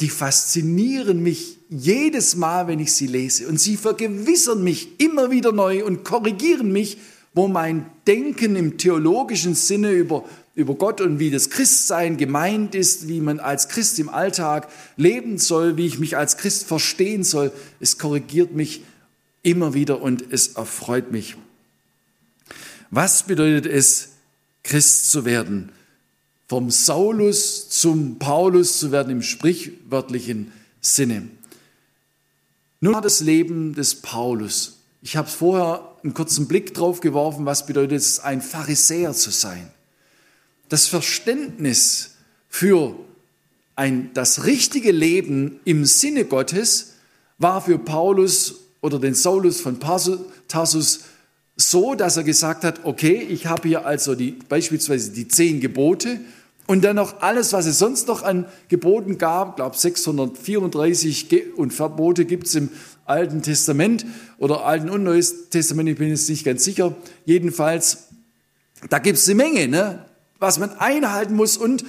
die faszinieren mich jedes Mal, wenn ich sie lese. Und sie vergewissern mich immer wieder neu und korrigieren mich wo mein Denken im theologischen Sinne über, über Gott und wie das Christsein gemeint ist, wie man als Christ im Alltag leben soll, wie ich mich als Christ verstehen soll, es korrigiert mich immer wieder und es erfreut mich. Was bedeutet es, Christ zu werden? Vom Saulus zum Paulus zu werden im sprichwörtlichen Sinne. Nun das Leben des Paulus. Ich habe vorher einen kurzen Blick drauf geworfen, was bedeutet es, ein Pharisäer zu sein. Das Verständnis für ein, das richtige Leben im Sinne Gottes war für Paulus oder den Saulus von Tarsus so, dass er gesagt hat, okay, ich habe hier also die, beispielsweise die zehn Gebote und dann noch alles, was es sonst noch an Geboten gab, ich glaube 634 und Verbote gibt es im Alten Testament oder Alten und Neues Testament, ich bin jetzt nicht ganz sicher. Jedenfalls, da gibt es eine Menge, ne, was man einhalten muss. Und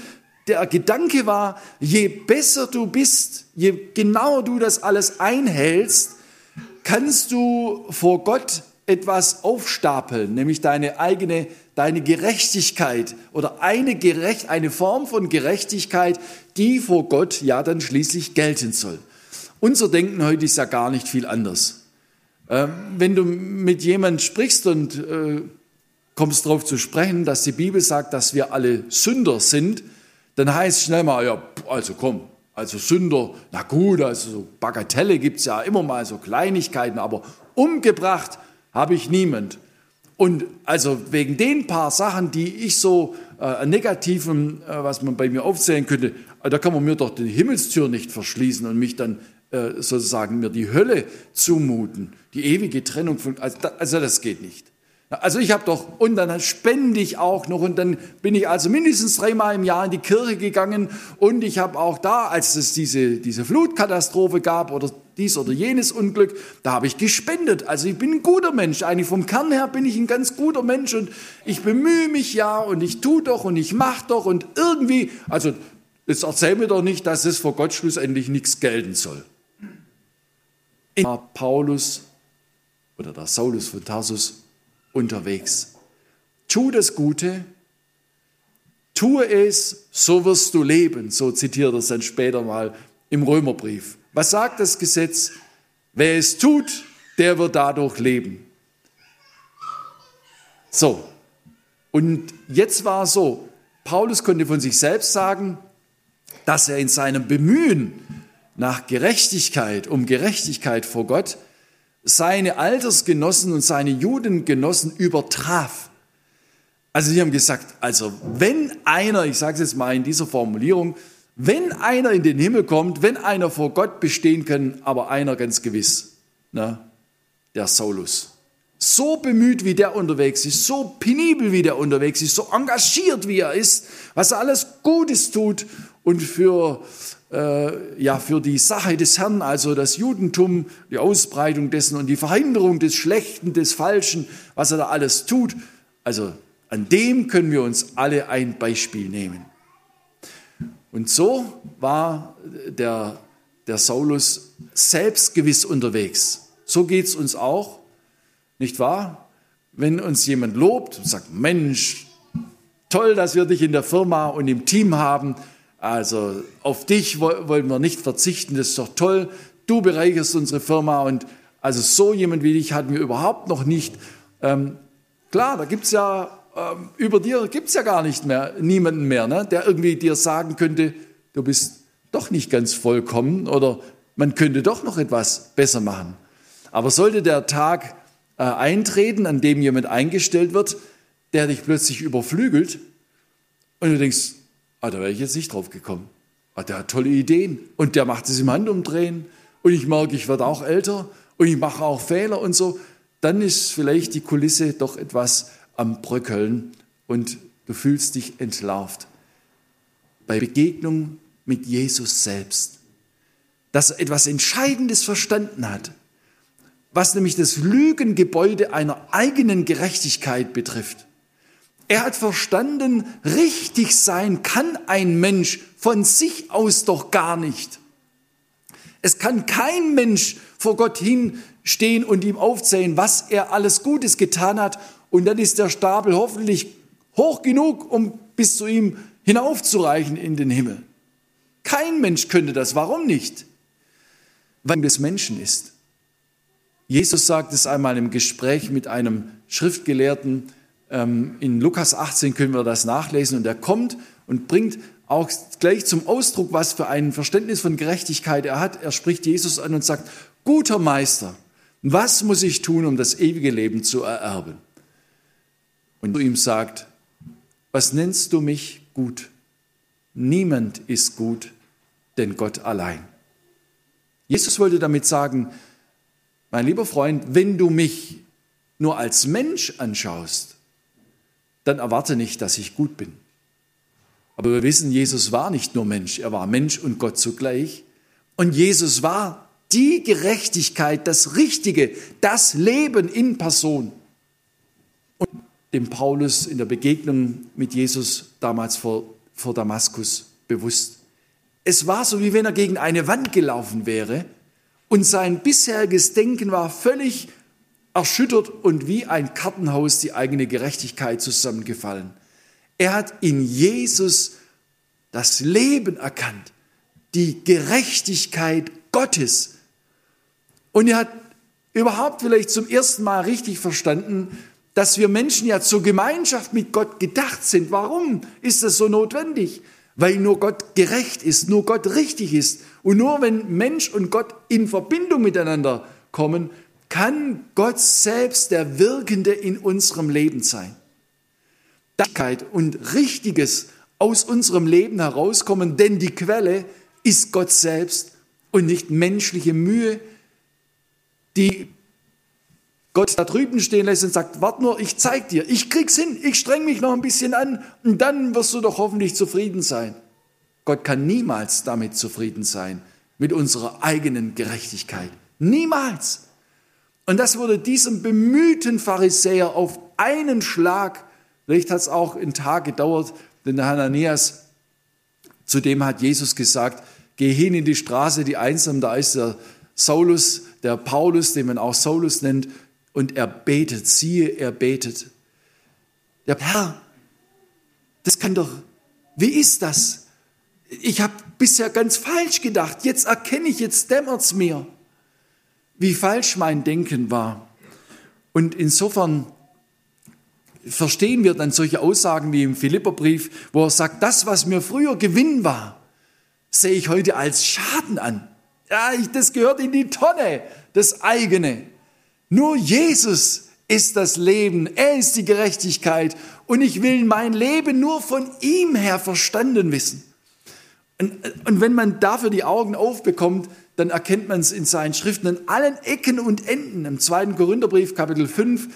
der Gedanke war, je besser du bist, je genauer du das alles einhältst, kannst du vor Gott etwas aufstapeln, nämlich deine eigene, deine Gerechtigkeit oder eine, Gerecht, eine Form von Gerechtigkeit, die vor Gott ja dann schließlich gelten soll. Unser Denken heute ist ja gar nicht viel anders. Ähm, wenn du mit jemandem sprichst und äh, kommst darauf zu sprechen, dass die Bibel sagt, dass wir alle Sünder sind, dann heißt schnell mal, ja, also komm, also Sünder, na gut, also so Bagatelle gibt es ja immer mal, so Kleinigkeiten, aber umgebracht habe ich niemand. Und also wegen den paar Sachen, die ich so äh, negativen, äh, was man bei mir aufzählen könnte, da kann man mir doch die Himmelstür nicht verschließen und mich dann äh, sozusagen mir die Hölle zumuten, die ewige Trennung von, also das geht nicht. Also ich habe doch, und dann spende ich auch noch, und dann bin ich also mindestens dreimal im Jahr in die Kirche gegangen, und ich habe auch da, als es diese, diese Flutkatastrophe gab, oder dies oder jenes Unglück, da habe ich gespendet. Also ich bin ein guter Mensch, eigentlich vom Kern her bin ich ein ganz guter Mensch, und ich bemühe mich ja, und ich tue doch, und ich mache doch, und irgendwie, also jetzt erzähl mir doch nicht, dass es vor Gott schlussendlich nichts gelten soll war Paulus oder der Saulus von Tarsus unterwegs. Tu das Gute, tue es, so wirst du leben, so zitiert er es dann später mal im Römerbrief. Was sagt das Gesetz? Wer es tut, der wird dadurch leben. So, und jetzt war es so, Paulus konnte von sich selbst sagen, dass er in seinem Bemühen, nach Gerechtigkeit, um Gerechtigkeit vor Gott, seine Altersgenossen und seine Judengenossen übertraf. Also sie haben gesagt, also wenn einer, ich sage es jetzt mal in dieser Formulierung, wenn einer in den Himmel kommt, wenn einer vor Gott bestehen kann, aber einer ganz gewiss, ne, der Saulus. So bemüht, wie der unterwegs ist, so penibel, wie der unterwegs ist, so engagiert, wie er ist, was er alles Gutes tut und für äh, ja, für die Sache des Herrn, also das Judentum, die Ausbreitung dessen und die Verhinderung des Schlechten, des Falschen, was er da alles tut. Also An dem können wir uns alle ein Beispiel nehmen. Und so war der, der Saulus selbstgewiss unterwegs. So geht es uns auch, nicht wahr? Wenn uns jemand lobt und sagt, Mensch, toll, dass wir dich in der Firma und im Team haben, also auf dich wollen wir nicht verzichten, das ist doch toll, du bereicherst unsere Firma und also so jemand wie dich hatten wir überhaupt noch nicht. Ähm, klar, da gibt es ja ähm, über dir gibt es ja gar nicht mehr, niemanden mehr, ne, der irgendwie dir sagen könnte, du bist doch nicht ganz vollkommen oder man könnte doch noch etwas besser machen. Aber sollte der Tag äh, eintreten, an dem jemand eingestellt wird, der dich plötzlich überflügelt und du denkst, ah, da wäre ich jetzt nicht drauf gekommen. Ah, der hat tolle Ideen und der macht es im Handumdrehen und ich merke, ich werde auch älter und ich mache auch Fehler und so, dann ist vielleicht die Kulisse doch etwas am Bröckeln und du fühlst dich entlarvt. Bei Begegnung mit Jesus selbst, dass er etwas Entscheidendes verstanden hat, was nämlich das Lügengebäude einer eigenen Gerechtigkeit betrifft. Er hat verstanden, richtig sein kann ein Mensch von sich aus doch gar nicht. Es kann kein Mensch vor Gott hinstehen und ihm aufzählen, was er alles Gutes getan hat und dann ist der Stapel hoffentlich hoch genug, um bis zu ihm hinaufzureichen in den Himmel. Kein Mensch könnte das. Warum nicht? Weil es Menschen ist. Jesus sagt es einmal im Gespräch mit einem Schriftgelehrten. Ähm, in Lukas 18 können wir das nachlesen. Und er kommt und bringt auch gleich zum Ausdruck, was für ein Verständnis von Gerechtigkeit er hat. Er spricht Jesus an und sagt, guter Meister, was muss ich tun, um das ewige Leben zu ererben? und zu ihm sagt, was nennst du mich gut? Niemand ist gut, denn Gott allein. Jesus wollte damit sagen, mein lieber Freund, wenn du mich nur als Mensch anschaust, dann erwarte nicht, dass ich gut bin. Aber wir wissen, Jesus war nicht nur Mensch, er war Mensch und Gott zugleich. Und Jesus war die Gerechtigkeit, das Richtige, das Leben in Person dem Paulus in der Begegnung mit Jesus damals vor, vor Damaskus bewusst. Es war so, wie wenn er gegen eine Wand gelaufen wäre und sein bisheriges Denken war völlig erschüttert und wie ein Kartenhaus die eigene Gerechtigkeit zusammengefallen. Er hat in Jesus das Leben erkannt, die Gerechtigkeit Gottes. Und er hat überhaupt vielleicht zum ersten Mal richtig verstanden, dass wir Menschen ja zur Gemeinschaft mit Gott gedacht sind. Warum ist das so notwendig? Weil nur Gott gerecht ist, nur Gott richtig ist. Und nur wenn Mensch und Gott in Verbindung miteinander kommen, kann Gott selbst der Wirkende in unserem Leben sein. Dankbarkeit und Richtiges aus unserem Leben herauskommen, denn die Quelle ist Gott selbst und nicht menschliche Mühe, die Gott da drüben stehen lässt und sagt, warte nur, ich zeig dir, ich krieg's hin, ich streng mich noch ein bisschen an und dann wirst du doch hoffentlich zufrieden sein. Gott kann niemals damit zufrieden sein, mit unserer eigenen Gerechtigkeit. Niemals. Und das wurde diesem bemühten Pharisäer auf einen Schlag, vielleicht hat es auch einen Tag gedauert, denn der Hananias, zu dem hat Jesus gesagt, geh hin in die Straße, die einsam, da ist der Saulus, der Paulus, den man auch Saulus nennt, und er betet, siehe, er betet. Der Herr, das kann doch, wie ist das? Ich habe bisher ganz falsch gedacht, jetzt erkenne ich, jetzt dämmert es mir, wie falsch mein Denken war. Und insofern verstehen wir dann solche Aussagen wie im Philipperbrief, wo er sagt, das, was mir früher Gewinn war, sehe ich heute als Schaden an. Ja, das gehört in die Tonne, das eigene. Nur Jesus ist das Leben, er ist die Gerechtigkeit und ich will mein Leben nur von ihm her verstanden wissen. Und, und wenn man dafür die Augen aufbekommt, dann erkennt man es in seinen Schriften an allen Ecken und Enden. Im zweiten Korintherbrief, Kapitel 5,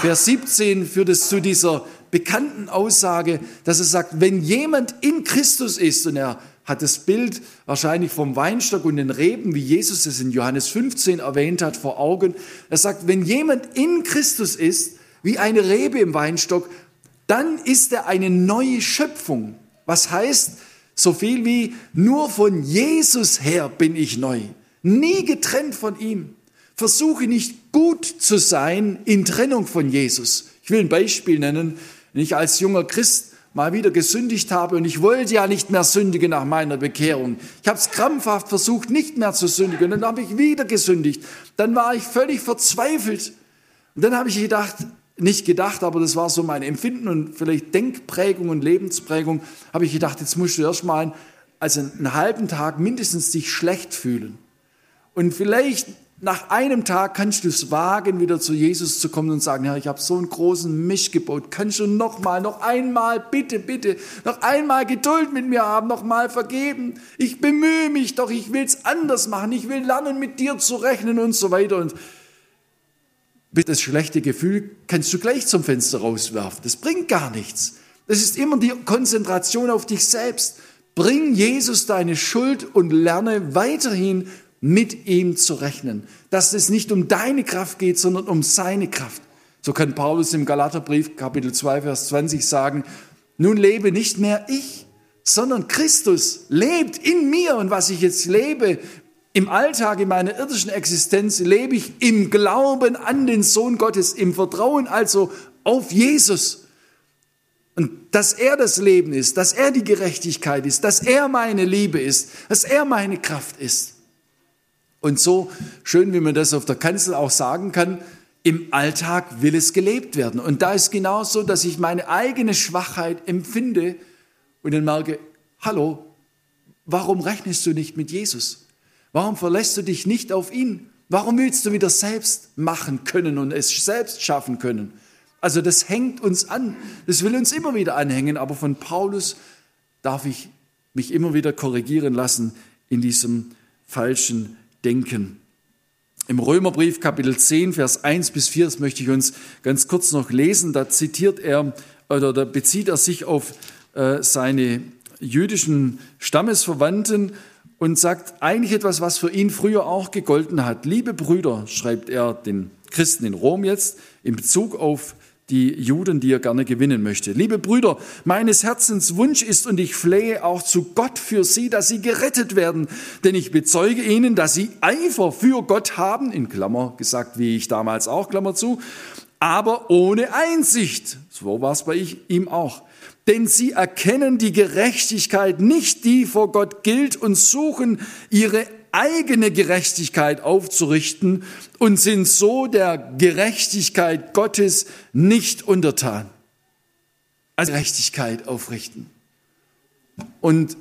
Vers 17, führt es zu dieser bekannten Aussage, dass es sagt, wenn jemand in Christus ist, und er hat das Bild wahrscheinlich vom Weinstock und den Reben, wie Jesus es in Johannes 15 erwähnt hat, vor Augen. Er sagt, wenn jemand in Christus ist, wie eine Rebe im Weinstock,
dann ist er eine neue Schöpfung. Was heißt so viel wie nur von Jesus her bin ich neu, nie getrennt von ihm. Versuche nicht gut zu sein in Trennung von Jesus. Ich will ein Beispiel nennen. Wenn ich als junger Christ mal wieder gesündigt habe und ich wollte ja nicht mehr sündigen nach meiner Bekehrung. Ich habe es krampfhaft versucht, nicht mehr zu sündigen. Und dann habe ich wieder gesündigt. Dann war ich völlig verzweifelt. Und dann habe ich gedacht, nicht gedacht, aber das war so mein Empfinden und vielleicht Denkprägung und Lebensprägung, habe ich gedacht, jetzt musst du erst mal also einen halben Tag mindestens dich schlecht fühlen. Und vielleicht nach einem Tag kannst du es wagen, wieder zu Jesus zu kommen und sagen, Herr, ich habe so einen großen Misch gebaut. Kannst du noch mal, noch einmal, bitte, bitte, noch einmal Geduld mit mir haben, noch mal vergeben. Ich bemühe mich doch, ich will es anders machen. Ich will lernen, mit dir zu rechnen und so weiter. Und das schlechte Gefühl kannst du gleich zum Fenster rauswerfen. Das bringt gar nichts. Das ist immer die Konzentration auf dich selbst. Bring Jesus deine Schuld und lerne weiterhin mit ihm zu rechnen. Dass es nicht um deine Kraft geht, sondern um seine Kraft. So kann Paulus im Galaterbrief Kapitel 2, Vers 20 sagen, nun lebe nicht mehr ich, sondern Christus lebt in mir und was ich jetzt lebe im Alltag, in meiner irdischen Existenz, lebe ich im Glauben an den Sohn Gottes, im Vertrauen also auf Jesus. Und dass er das Leben ist, dass er die Gerechtigkeit ist, dass er meine Liebe ist, dass er meine Kraft ist. Und so schön, wie man das auf der Kanzel auch sagen kann, im Alltag will es gelebt werden. Und da ist genauso, dass ich meine eigene Schwachheit empfinde und dann merke, hallo, warum rechnest du nicht mit Jesus? Warum verlässt du dich nicht auf ihn? Warum willst du wieder selbst machen können und es selbst schaffen können? Also das hängt uns an. Das will uns immer wieder anhängen. Aber von Paulus darf ich mich immer wieder korrigieren lassen in diesem falschen denken. Im Römerbrief Kapitel 10, Vers 1 bis 4, das möchte ich uns ganz kurz noch lesen, da zitiert er oder da bezieht er sich auf äh, seine jüdischen Stammesverwandten und sagt eigentlich etwas, was für ihn früher auch gegolten hat. Liebe Brüder, schreibt er den Christen in Rom jetzt, in Bezug auf die Juden, die er gerne gewinnen möchte. Liebe Brüder, meines Herzens Wunsch ist und ich flehe auch zu Gott für sie, dass sie gerettet werden. Denn ich bezeuge ihnen, dass sie Eifer für Gott haben, in Klammer gesagt, wie ich damals auch, Klammer zu, aber ohne Einsicht. So war es bei ihm auch. Denn sie erkennen die Gerechtigkeit nicht, die vor Gott gilt und suchen ihre eigene Gerechtigkeit aufzurichten und sind so der Gerechtigkeit Gottes nicht untertan. Also Gerechtigkeit aufrichten. Und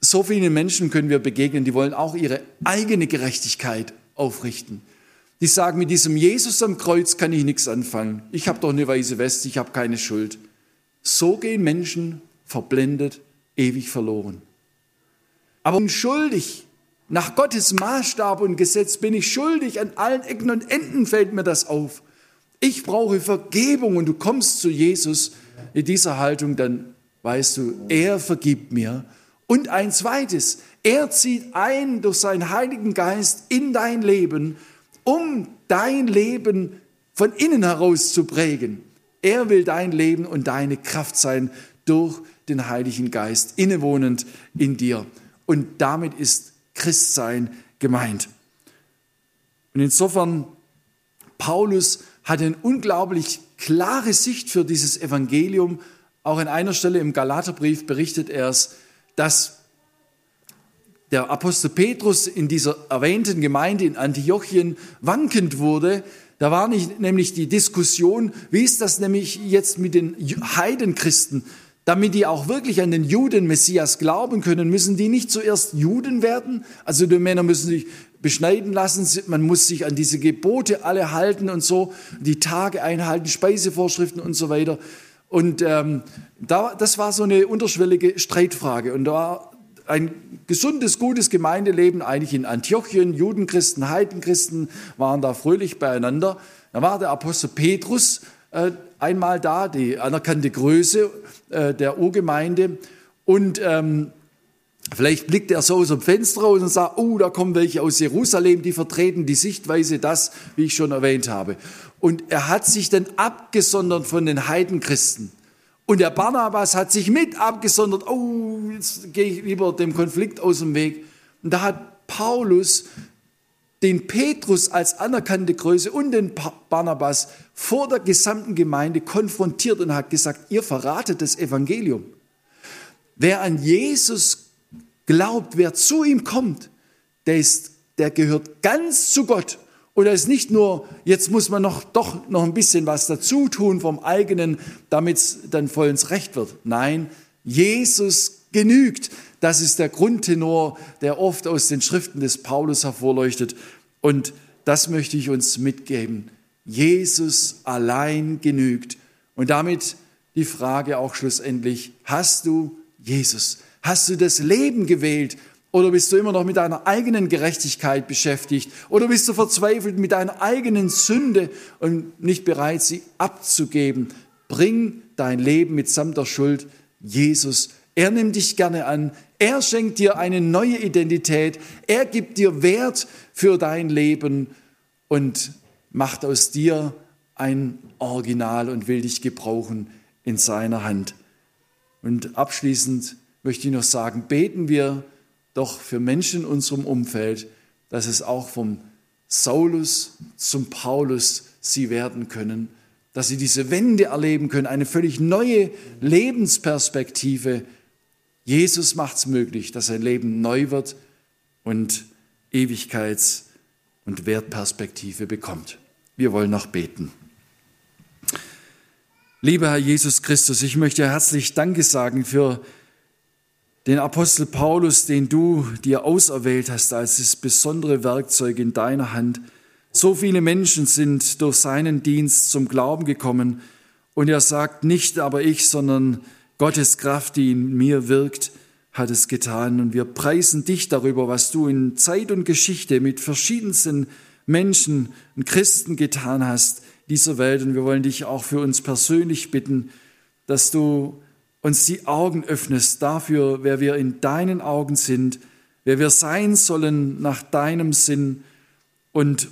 so vielen Menschen können wir begegnen, die wollen auch ihre eigene Gerechtigkeit aufrichten. Die sagen, mit diesem Jesus am Kreuz kann ich nichts anfangen. Ich habe doch eine weiße Weste, ich habe keine Schuld. So gehen Menschen verblendet, ewig verloren. Aber unschuldig nach Gottes Maßstab und Gesetz bin ich schuldig. An allen Ecken und Enden fällt mir das auf. Ich brauche Vergebung und du kommst zu Jesus in dieser Haltung, dann weißt du, er vergibt mir. Und ein zweites, er zieht ein durch seinen Heiligen Geist in dein Leben, um dein Leben von innen heraus zu prägen. Er will dein Leben und deine Kraft sein durch den Heiligen Geist, innewohnend in dir. Und damit ist Christsein gemeint. Und insofern, Paulus hat eine unglaublich klare Sicht für dieses Evangelium. Auch an einer Stelle im Galaterbrief berichtet er es, dass der Apostel Petrus in dieser erwähnten Gemeinde in Antiochien wankend wurde. Da war nicht, nämlich die Diskussion, wie ist das nämlich jetzt mit den Heidenchristen? damit die auch wirklich an den Juden-Messias glauben können, müssen die nicht zuerst Juden werden. Also die Männer müssen sich beschneiden lassen, man muss sich an diese Gebote alle halten und so, die Tage einhalten, Speisevorschriften und so weiter. Und ähm, da, das war so eine unterschwellige Streitfrage. Und da ein gesundes, gutes Gemeindeleben eigentlich in Antiochien. Judenchristen, Heidenchristen waren da fröhlich beieinander. Da war der Apostel Petrus äh, einmal da, die anerkannte Größe äh, der Urgemeinde. Und ähm, vielleicht blickt er so aus dem Fenster raus und sagt, oh, da kommen welche aus Jerusalem, die vertreten die Sichtweise, das, wie ich schon erwähnt habe. Und er hat sich dann abgesondert von den Heidenchristen. Und der Barnabas hat sich mit abgesondert. Oh, jetzt gehe ich lieber dem Konflikt aus dem Weg. Und da hat Paulus den Petrus als anerkannte Größe und den Barnabas vor der gesamten Gemeinde konfrontiert und hat gesagt, ihr verratet das Evangelium. Wer an Jesus glaubt, wer zu ihm kommt, der, ist, der gehört ganz zu Gott. Und er ist nicht nur, jetzt muss man noch, doch noch ein bisschen was dazu tun vom eigenen, damit es dann voll ins Recht wird. Nein, Jesus genügt. Das ist der Grundtenor, der oft aus den Schriften des Paulus hervorleuchtet. Und das möchte ich uns mitgeben. Jesus allein genügt. Und damit die Frage auch schlussendlich, hast du Jesus? Hast du das Leben gewählt? Oder bist du immer noch mit deiner eigenen Gerechtigkeit beschäftigt? Oder bist du verzweifelt mit deiner eigenen Sünde und nicht bereit, sie abzugeben? Bring dein Leben mitsamt der Schuld Jesus er nimmt dich gerne an. Er schenkt dir eine neue Identität. Er gibt dir Wert für dein Leben und macht aus dir ein Original und will dich gebrauchen in seiner Hand. Und abschließend möchte ich noch sagen, beten wir doch für Menschen in unserem Umfeld, dass es auch vom Saulus zum Paulus sie werden können, dass sie diese Wende erleben können, eine völlig neue Lebensperspektive Jesus macht es möglich, dass sein Leben neu wird und Ewigkeits- und Wertperspektive bekommt. Wir wollen noch beten. Lieber Herr Jesus Christus, ich möchte herzlich Danke sagen für den Apostel Paulus, den du dir auserwählt hast als das besondere Werkzeug in deiner Hand. So viele Menschen sind durch seinen Dienst zum Glauben gekommen und er sagt nicht aber ich, sondern Gottes Kraft, die in mir wirkt, hat es getan. Und wir preisen dich darüber, was du in Zeit und Geschichte mit verschiedensten Menschen und Christen getan hast, dieser Welt. Und wir wollen dich auch für uns persönlich bitten, dass du uns die Augen öffnest dafür, wer wir in deinen Augen sind, wer wir sein sollen nach deinem Sinn und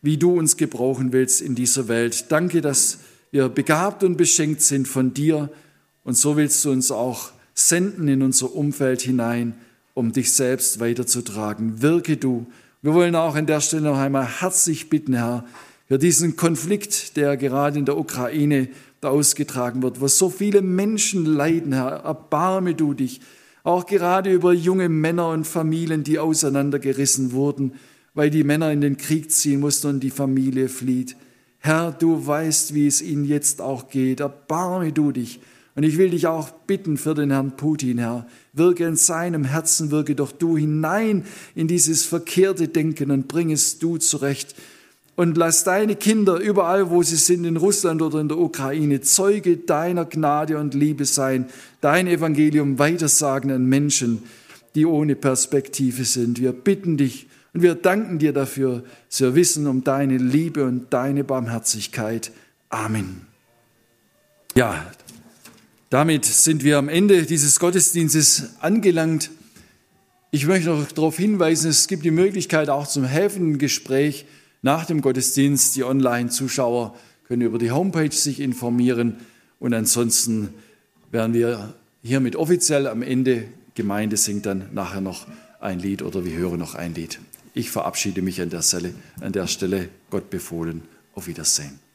wie du uns gebrauchen willst in dieser Welt. Danke, dass wir begabt und beschenkt sind von dir und so willst du uns auch senden in unser Umfeld hinein, um dich selbst weiterzutragen. Wirke du. Wir wollen auch an der Stelle noch einmal herzlich bitten, Herr, für diesen Konflikt, der gerade in der Ukraine ausgetragen wird, wo so viele Menschen leiden, Herr. Erbarme du dich. Auch gerade über junge Männer und Familien, die auseinandergerissen wurden, weil die Männer in den Krieg ziehen mussten und die Familie flieht. Herr, du weißt, wie es ihnen jetzt auch geht. Erbarme du dich. Und ich will dich auch bitten für den Herrn Putin, Herr. Wirke in seinem Herzen, wirke doch du hinein in dieses verkehrte Denken und bring es du zurecht. Und lass deine Kinder überall, wo sie sind, in Russland oder in der Ukraine, Zeuge deiner Gnade und Liebe sein, dein Evangelium weitersagen an Menschen, die ohne Perspektive sind. Wir bitten dich und wir danken dir dafür, wir wissen um deine Liebe und deine Barmherzigkeit. Amen. Ja, damit sind wir am Ende dieses Gottesdienstes angelangt. Ich möchte noch darauf hinweisen, es gibt die Möglichkeit auch zum helfenden Gespräch nach dem Gottesdienst. Die Online-Zuschauer können über die Homepage sich informieren und ansonsten werden wir hiermit offiziell am Ende, Gemeinde singt dann nachher noch ein Lied oder wir hören noch ein Lied. Ich verabschiede mich an der Stelle, an der Stelle Gott befohlen. Auf Wiedersehen.